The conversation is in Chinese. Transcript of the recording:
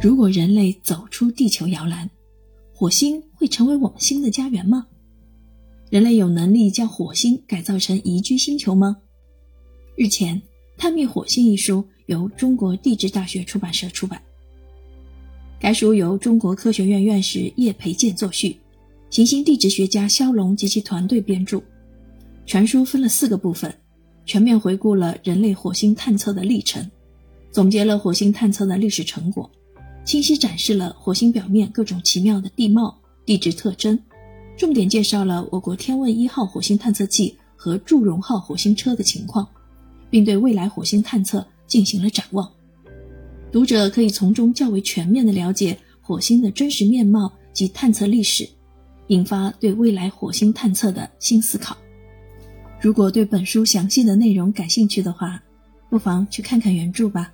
如果人类走出地球摇篮，火星会成为我们新的家园吗？人类有能力将火星改造成宜居星球吗？日前，《探秘火星》一书由中国地质大学出版社出版，该书由中国科学院院士叶培建作序，行星地质学家肖龙及其团队编著。全书分了四个部分，全面回顾了人类火星探测的历程，总结了火星探测的历史成果。清晰展示了火星表面各种奇妙的地貌、地质特征，重点介绍了我国天问一号火星探测器和祝融号火星车的情况，并对未来火星探测进行了展望。读者可以从中较为全面地了解火星的真实面貌及探测历史，引发对未来火星探测的新思考。如果对本书详细的内容感兴趣的话，不妨去看看原著吧。